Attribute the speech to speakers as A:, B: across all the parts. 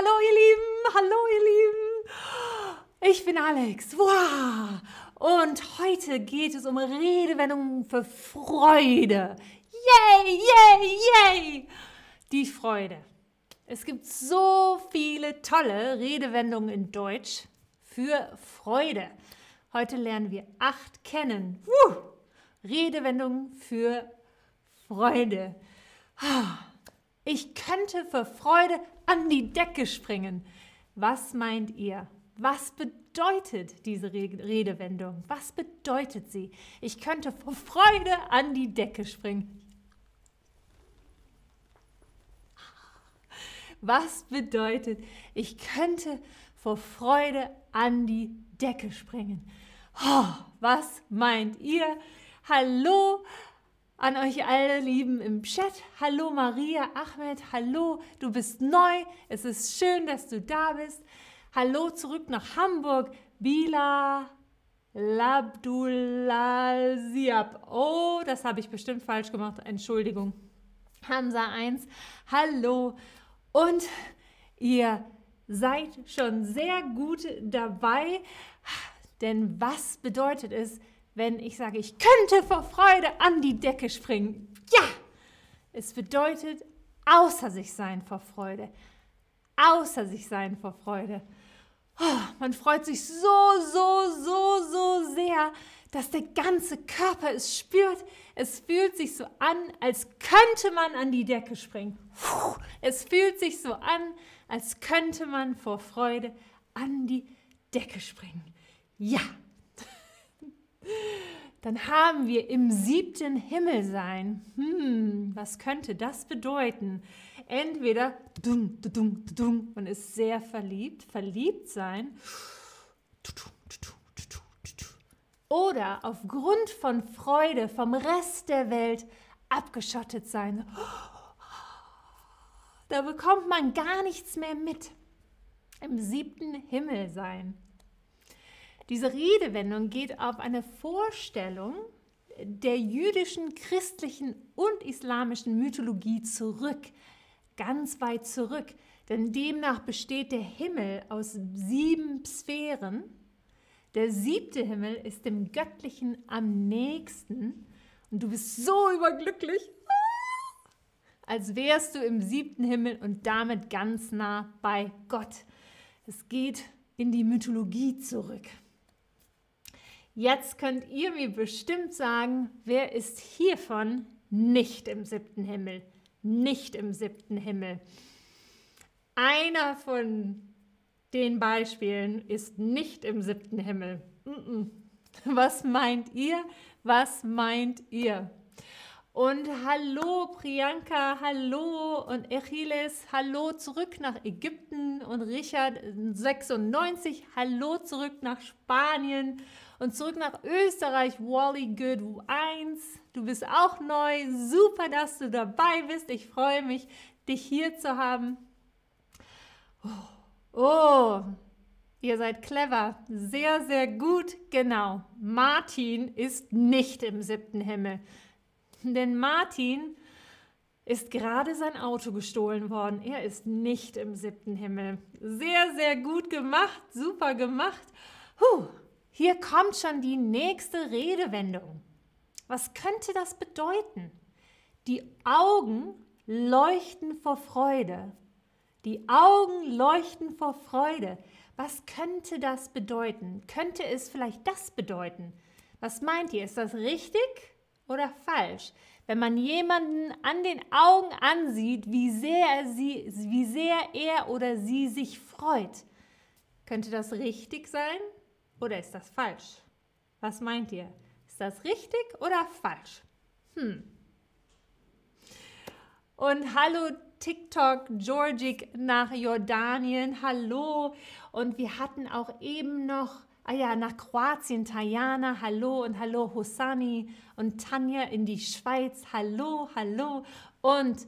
A: Hallo ihr Lieben, hallo ihr Lieben. Ich bin Alex. Wow. Und heute geht es um Redewendungen für Freude. Yay, yay, yay. Die Freude. Es gibt so viele tolle Redewendungen in Deutsch für Freude. Heute lernen wir acht kennen. Woo. Redewendungen für Freude. Ich könnte vor Freude an die Decke springen. Was meint ihr? Was bedeutet diese Redewendung? Was bedeutet sie? Ich könnte vor Freude an die Decke springen. Was bedeutet, ich könnte vor Freude an die Decke springen? Oh, was meint ihr? Hallo, an euch alle Lieben im Chat. Hallo Maria, Ahmed, hallo, du bist neu. Es ist schön, dass du da bist. Hallo zurück nach Hamburg. Bila Labdulaziab. Oh, das habe ich bestimmt falsch gemacht. Entschuldigung. Hamza 1, hallo. Und ihr seid schon sehr gut dabei. Denn was bedeutet es, wenn ich sage, ich könnte vor Freude an die Decke springen. Ja, es bedeutet außer sich sein vor Freude. Außer sich sein vor Freude. Oh, man freut sich so, so, so, so sehr, dass der ganze Körper es spürt. Es fühlt sich so an, als könnte man an die Decke springen. Es fühlt sich so an, als könnte man vor Freude an die Decke springen. Ja, dann haben wir im siebten Himmel sein. Hm, was könnte das bedeuten? Entweder man ist sehr verliebt, verliebt sein. Oder aufgrund von Freude vom Rest der Welt abgeschottet sein. Da bekommt man gar nichts mehr mit. Im siebten Himmel sein. Diese Redewendung geht auf eine Vorstellung der jüdischen, christlichen und islamischen Mythologie zurück, ganz weit zurück. Denn demnach besteht der Himmel aus sieben Sphären. Der siebte Himmel ist dem Göttlichen am nächsten. Und du bist so überglücklich, als wärst du im siebten Himmel und damit ganz nah bei Gott. Es geht in die Mythologie zurück. Jetzt könnt ihr mir bestimmt sagen, wer ist hiervon nicht im siebten Himmel? Nicht im siebten Himmel. Einer von den Beispielen ist nicht im siebten Himmel. Was meint ihr? Was meint ihr? Und hallo Priyanka, hallo und Achilles, hallo zurück nach Ägypten und Richard 96, hallo zurück nach Spanien und zurück nach Österreich, Wally Good 1. Du bist auch neu. Super, dass du dabei bist. Ich freue mich, dich hier zu haben. Oh, oh, ihr seid clever. Sehr, sehr gut. Genau. Martin ist nicht im siebten Himmel. Denn Martin ist gerade sein Auto gestohlen worden. Er ist nicht im siebten Himmel. Sehr, sehr gut gemacht. Super gemacht. Puh. Hier kommt schon die nächste Redewendung. Was könnte das bedeuten? Die Augen leuchten vor Freude. Die Augen leuchten vor Freude. Was könnte das bedeuten? Könnte es vielleicht das bedeuten? Was meint ihr? Ist das richtig oder falsch? Wenn man jemanden an den Augen ansieht, wie sehr, er sie, wie sehr er oder sie sich freut, könnte das richtig sein oder ist das falsch? Was meint ihr? Ist das richtig oder falsch? Hm. Und hallo TikTok Georgik nach Jordanien. Hallo. Und wir hatten auch eben noch, ah ja, nach Kroatien, Tajana. Hallo und hallo Hosani und Tanja in die Schweiz. Hallo, hallo. Und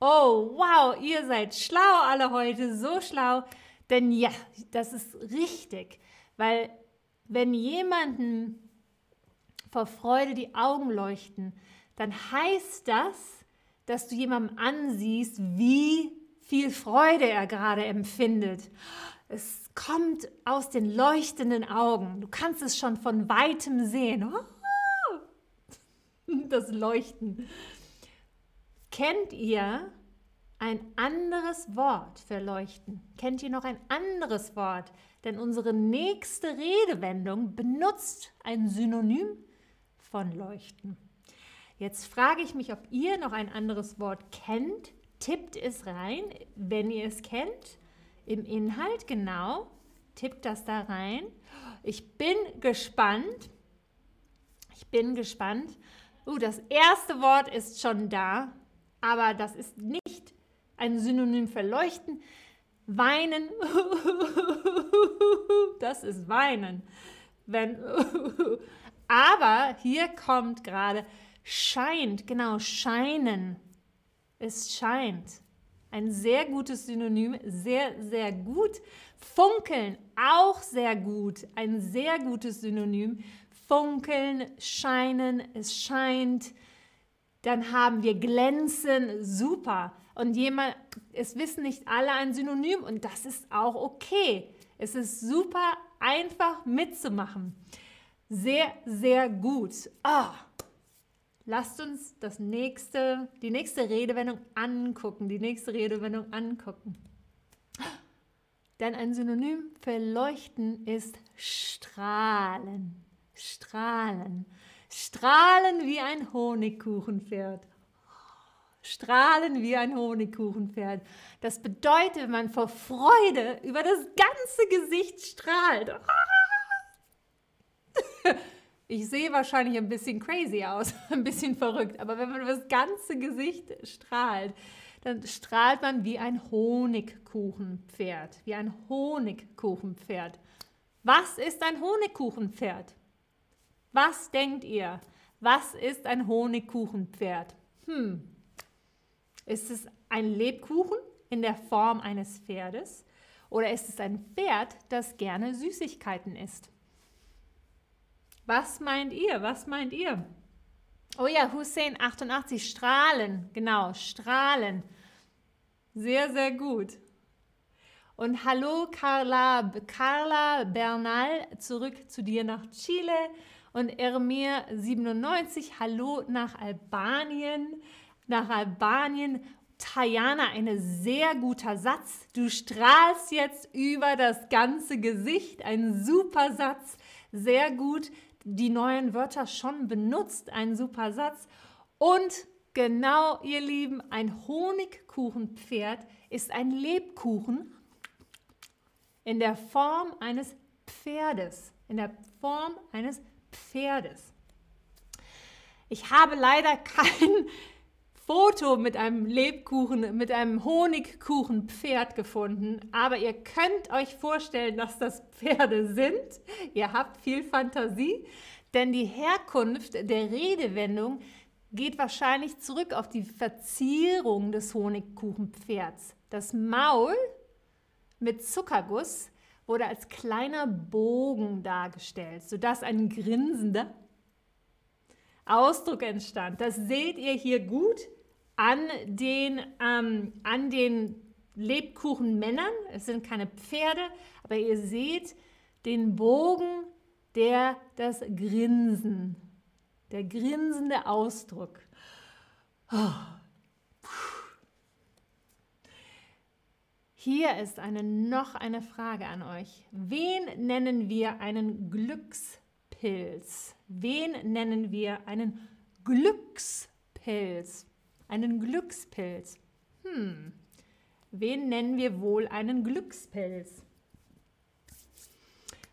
A: oh, wow, ihr seid schlau alle heute, so schlau. Denn ja, das ist richtig, weil wenn jemanden vor Freude die Augen leuchten, dann heißt das, dass du jemandem ansiehst, wie viel Freude er gerade empfindet. Es kommt aus den leuchtenden Augen. Du kannst es schon von weitem sehen. Das Leuchten. Kennt ihr ein anderes Wort für Leuchten? Kennt ihr noch ein anderes Wort? Denn unsere nächste Redewendung benutzt ein Synonym von Leuchten. Jetzt frage ich mich, ob ihr noch ein anderes Wort kennt. Tippt es rein, wenn ihr es kennt. Im Inhalt, genau. Tippt das da rein. Ich bin gespannt. Ich bin gespannt. Uh, das erste Wort ist schon da, aber das ist nicht ein Synonym für leuchten. Weinen, das ist weinen. Wenn, aber hier kommt gerade scheint, genau, scheinen. Es scheint. Ein sehr gutes Synonym, sehr, sehr gut. Funkeln, auch sehr gut. Ein sehr gutes Synonym. Funkeln, scheinen, es scheint. Dann haben wir glänzen, super. Und jemand, es wissen nicht alle ein Synonym und das ist auch okay. Es ist super einfach mitzumachen. Sehr, sehr gut. Ah, lasst uns das nächste, die nächste Redewendung angucken, die nächste Redewendung angucken. Denn ein Synonym für leuchten ist strahlen. Strahlen. Strahlen wie ein Honigkuchenpferd. Strahlen wie ein Honigkuchenpferd. Das bedeutet, wenn man vor Freude über das ganze Gesicht strahlt. Ich sehe wahrscheinlich ein bisschen crazy aus, ein bisschen verrückt, aber wenn man über das ganze Gesicht strahlt, dann strahlt man wie ein Honigkuchenpferd, wie ein Honigkuchenpferd. Was ist ein Honigkuchenpferd? Was denkt ihr? Was ist ein Honigkuchenpferd? Hm. Ist es ein Lebkuchen in der Form eines Pferdes oder ist es ein Pferd, das gerne Süßigkeiten isst? Was meint ihr? Was meint ihr? Oh ja, Hussein 88, Strahlen. Genau, Strahlen. Sehr, sehr gut. Und hallo Carla, Carla Bernal, zurück zu dir nach Chile. Und Ermir 97, hallo nach Albanien. Nach Albanien. Tajana, ein sehr guter Satz. Du strahlst jetzt über das ganze Gesicht. Ein super Satz. Sehr gut. Die neuen Wörter schon benutzt. Ein super Satz. Und genau, ihr Lieben, ein Honigkuchenpferd ist ein Lebkuchen in der Form eines Pferdes. In der Form eines Pferdes. Ich habe leider kein Foto mit einem Lebkuchen, mit einem Honigkuchenpferd gefunden, aber ihr könnt euch vorstellen, dass das Pferde sind. Ihr habt viel Fantasie, denn die Herkunft der Redewendung geht wahrscheinlich zurück auf die Verzierung des Honigkuchenpferds. Das Maul mit Zuckerguss wurde als kleiner Bogen dargestellt, sodass ein grinsender Ausdruck entstand. Das seht ihr hier gut an den, ähm, an den Lebkuchenmännern. Es sind keine Pferde, aber ihr seht den Bogen, der das Grinsen, der grinsende Ausdruck. Oh. Hier ist eine, noch eine Frage an euch. Wen nennen wir einen Glückspilz? Wen nennen wir einen Glückspilz? Einen Glückspilz. Hm. Wen nennen wir wohl einen Glückspilz?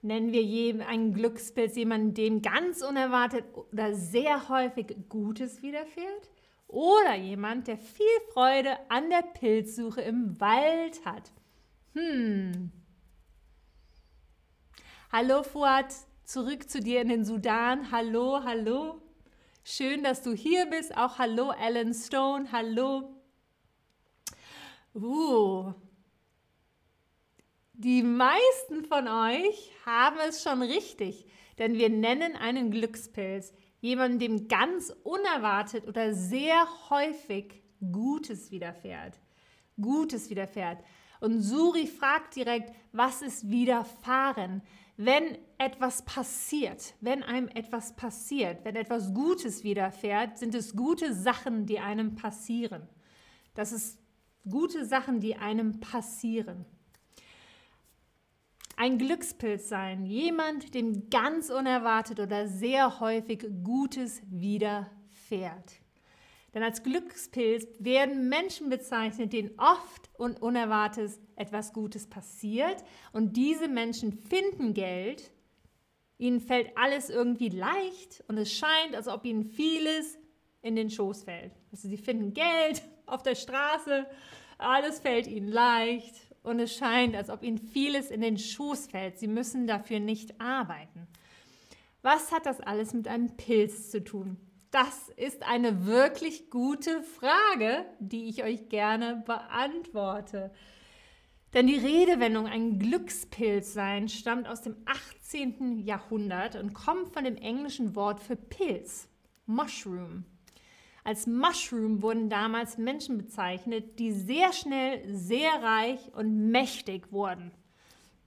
A: Nennen wir einen Glückspilz jemanden, dem ganz unerwartet oder sehr häufig Gutes widerfährt? Oder jemand, der viel Freude an der Pilzsuche im Wald hat. Hm. Hallo Fuad, zurück zu dir in den Sudan. Hallo, hallo. Schön, dass du hier bist. Auch hallo Alan Stone. Hallo. Uh. Die meisten von euch haben es schon richtig, denn wir nennen einen Glückspilz jemandem, dem ganz unerwartet oder sehr häufig Gutes widerfährt. Gutes widerfährt. Und Suri fragt direkt, was ist widerfahren? Wenn etwas passiert, wenn einem etwas passiert, wenn etwas Gutes widerfährt, sind es gute Sachen, die einem passieren. Das ist gute Sachen, die einem passieren. Ein Glückspilz sein, jemand, dem ganz unerwartet oder sehr häufig Gutes widerfährt. Denn als Glückspilz werden Menschen bezeichnet, denen oft und unerwartet etwas Gutes passiert. Und diese Menschen finden Geld. Ihnen fällt alles irgendwie leicht und es scheint, als ob ihnen vieles in den Schoß fällt. Also sie finden Geld auf der Straße, alles fällt ihnen leicht und es scheint, als ob ihnen vieles in den Schoß fällt. Sie müssen dafür nicht arbeiten. Was hat das alles mit einem Pilz zu tun? Das ist eine wirklich gute Frage, die ich euch gerne beantworte. Denn die Redewendung ein Glückspilz sein stammt aus dem 18. Jahrhundert und kommt von dem englischen Wort für Pilz, Mushroom. Als Mushroom wurden damals Menschen bezeichnet, die sehr schnell sehr reich und mächtig wurden.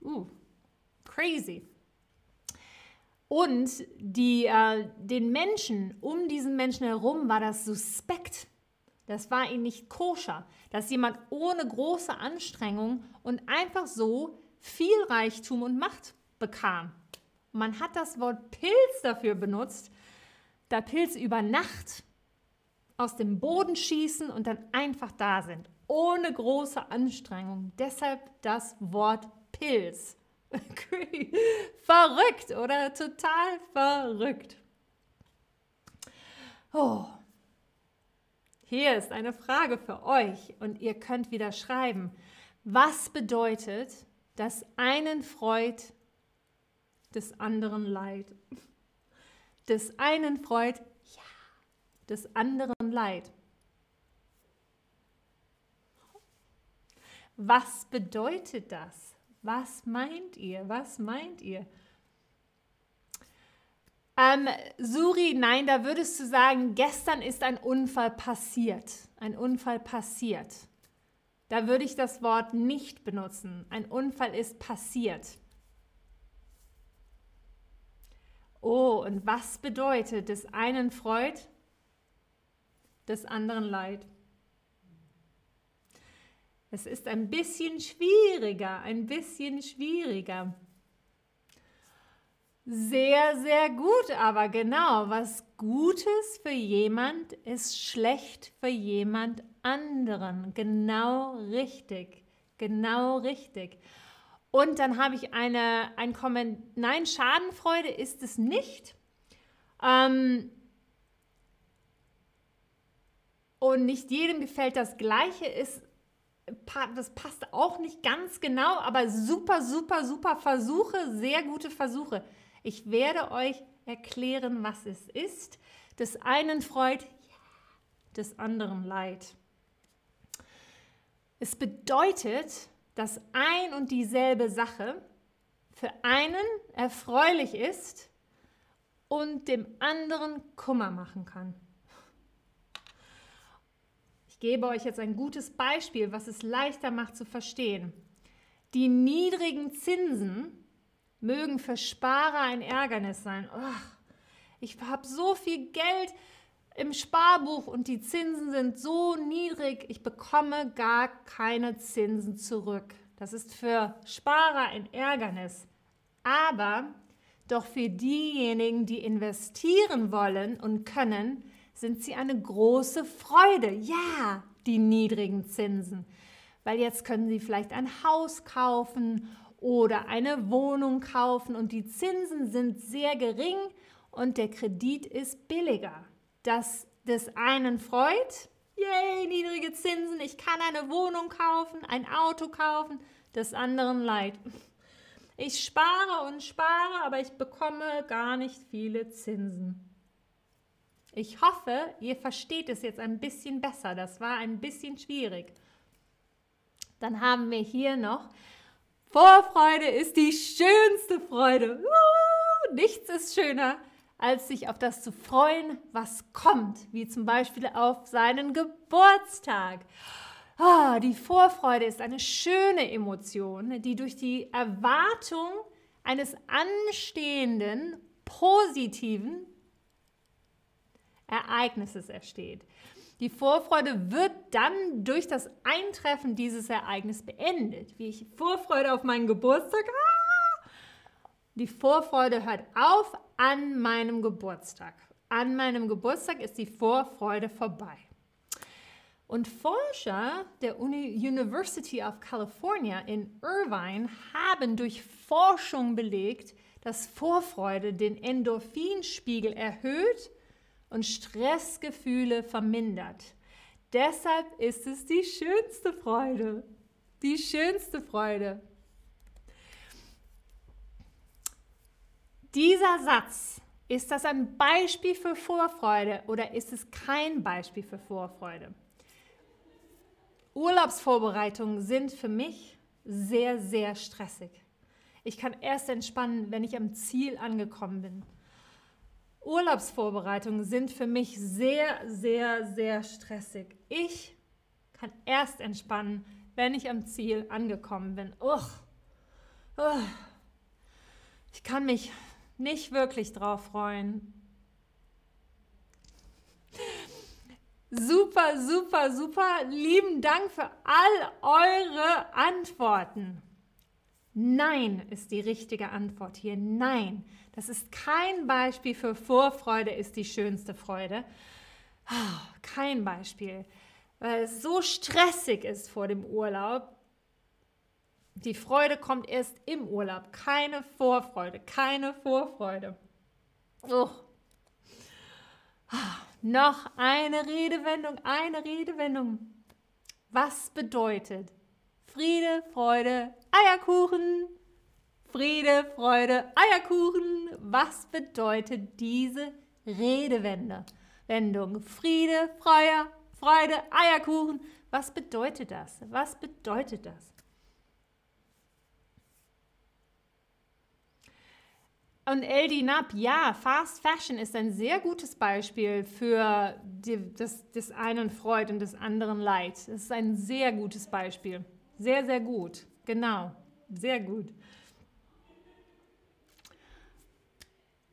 A: Uh, crazy. Und die, äh, den Menschen, um diesen Menschen herum war das suspekt. Das war ihnen nicht koscher, dass jemand ohne große Anstrengung und einfach so viel Reichtum und Macht bekam. Man hat das Wort Pilz dafür benutzt, da Pilze über Nacht aus dem Boden schießen und dann einfach da sind, ohne große Anstrengung. Deshalb das Wort Pilz. verrückt, oder? Total verrückt. Oh. Hier ist eine Frage für euch und ihr könnt wieder schreiben. Was bedeutet, dass einen freut, des anderen leid? Des einen freut, ja, des anderen leid. Was bedeutet das? Was meint ihr? Was meint ihr? Ähm, Suri, nein, da würdest du sagen, gestern ist ein Unfall passiert. Ein Unfall passiert. Da würde ich das Wort nicht benutzen. Ein Unfall ist passiert. Oh, und was bedeutet des einen Freud, des anderen Leid? Es ist ein bisschen schwieriger, ein bisschen schwieriger. Sehr, sehr gut, aber genau, was Gutes für jemand ist schlecht für jemand anderen. Genau richtig, genau richtig. Und dann habe ich eine, ein Kommentar, nein, Schadenfreude ist es nicht. Ähm, und nicht jedem gefällt das Gleiche, ist das passt auch nicht ganz genau, aber super, super, super Versuche, sehr gute Versuche. Ich werde euch erklären, was es ist. Des einen freut, des anderen leid. Es bedeutet, dass ein und dieselbe Sache für einen erfreulich ist und dem anderen Kummer machen kann. Ich gebe euch jetzt ein gutes Beispiel, was es leichter macht zu verstehen. Die niedrigen Zinsen mögen für Sparer ein Ärgernis sein. Oh, ich habe so viel Geld im Sparbuch und die Zinsen sind so niedrig, ich bekomme gar keine Zinsen zurück. Das ist für Sparer ein Ärgernis. Aber doch für diejenigen, die investieren wollen und können, sind sie eine große Freude. Ja, die niedrigen Zinsen. Weil jetzt können sie vielleicht ein Haus kaufen oder eine Wohnung kaufen und die Zinsen sind sehr gering und der Kredit ist billiger. Das des einen freut, yay, niedrige Zinsen, ich kann eine Wohnung kaufen, ein Auto kaufen, des anderen leid. Ich spare und spare, aber ich bekomme gar nicht viele Zinsen. Ich hoffe, ihr versteht es jetzt ein bisschen besser. Das war ein bisschen schwierig. Dann haben wir hier noch, Vorfreude ist die schönste Freude. Uh, nichts ist schöner, als sich auf das zu freuen, was kommt, wie zum Beispiel auf seinen Geburtstag. Oh, die Vorfreude ist eine schöne Emotion, die durch die Erwartung eines anstehenden, positiven Ereignisses entsteht. Die Vorfreude wird dann durch das Eintreffen dieses Ereignisses beendet. Wie ich Vorfreude auf meinen Geburtstag. Ah! Die Vorfreude hört auf an meinem Geburtstag. An meinem Geburtstag ist die Vorfreude vorbei. Und Forscher der University of California in Irvine haben durch Forschung belegt, dass Vorfreude den Endorphinspiegel erhöht und Stressgefühle vermindert. Deshalb ist es die schönste Freude. Die schönste Freude. Dieser Satz, ist das ein Beispiel für Vorfreude oder ist es kein Beispiel für Vorfreude? Urlaubsvorbereitungen sind für mich sehr, sehr stressig. Ich kann erst entspannen, wenn ich am Ziel angekommen bin. Urlaubsvorbereitungen sind für mich sehr, sehr, sehr stressig. Ich kann erst entspannen, wenn ich am Ziel angekommen bin. Uch. Uch. Ich kann mich nicht wirklich drauf freuen. Super, super, super. Lieben Dank für all eure Antworten. Nein ist die richtige Antwort hier. Nein. Das ist kein Beispiel für Vorfreude ist die schönste Freude. Oh, kein Beispiel, weil es so stressig ist vor dem Urlaub. Die Freude kommt erst im Urlaub. Keine Vorfreude, keine Vorfreude. Oh. Noch eine Redewendung, eine Redewendung. Was bedeutet Friede, Freude, Eierkuchen? Friede, Freude, Eierkuchen. Was bedeutet diese Redewendung? Friede, Freude, Freude, Eierkuchen. Was bedeutet das? Was bedeutet das? Und Eldi Knapp, ja, Fast Fashion ist ein sehr gutes Beispiel für die, das, des einen Freud und des anderen Leid. Es ist ein sehr gutes Beispiel. Sehr, sehr gut. Genau. Sehr gut.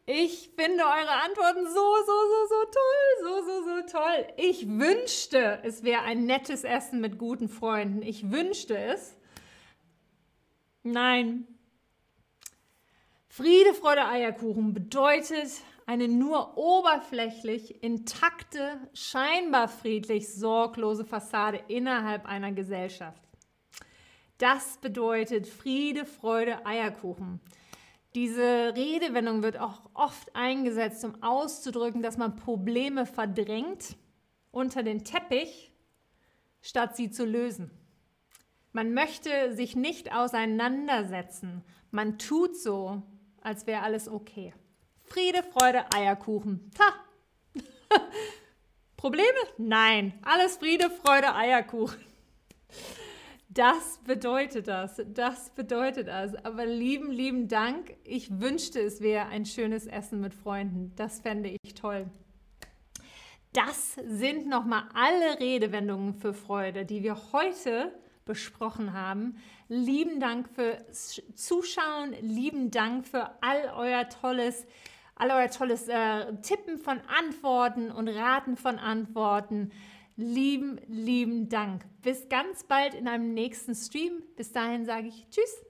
A: Ich finde eure Antworten so, so, so, so toll, so, so, so toll. Ich wünschte, es wäre ein nettes Essen mit guten Freunden. Ich wünschte es. Nein. Friede, Freude, Eierkuchen bedeutet eine nur oberflächlich intakte, scheinbar friedlich sorglose Fassade innerhalb einer Gesellschaft. Das bedeutet Friede, Freude, Eierkuchen. Diese Redewendung wird auch oft eingesetzt, um auszudrücken, dass man Probleme verdrängt unter den Teppich, statt sie zu lösen. Man möchte sich nicht auseinandersetzen. Man tut so, als wäre alles okay. Friede, Freude, Eierkuchen. Ta! Probleme? Nein. Alles Friede, Freude, Eierkuchen. Das bedeutet das. Das bedeutet das. Aber lieben, lieben Dank. Ich wünschte, es wäre ein schönes Essen mit Freunden. Das fände ich toll. Das sind nochmal alle Redewendungen für Freude, die wir heute besprochen haben. Lieben Dank fürs Zuschauen. Lieben Dank für all euer tolles, all euer tolles äh, Tippen von Antworten und Raten von Antworten lieben, lieben Dank. Bis ganz bald in einem nächsten Stream. Bis dahin sage ich Tschüss.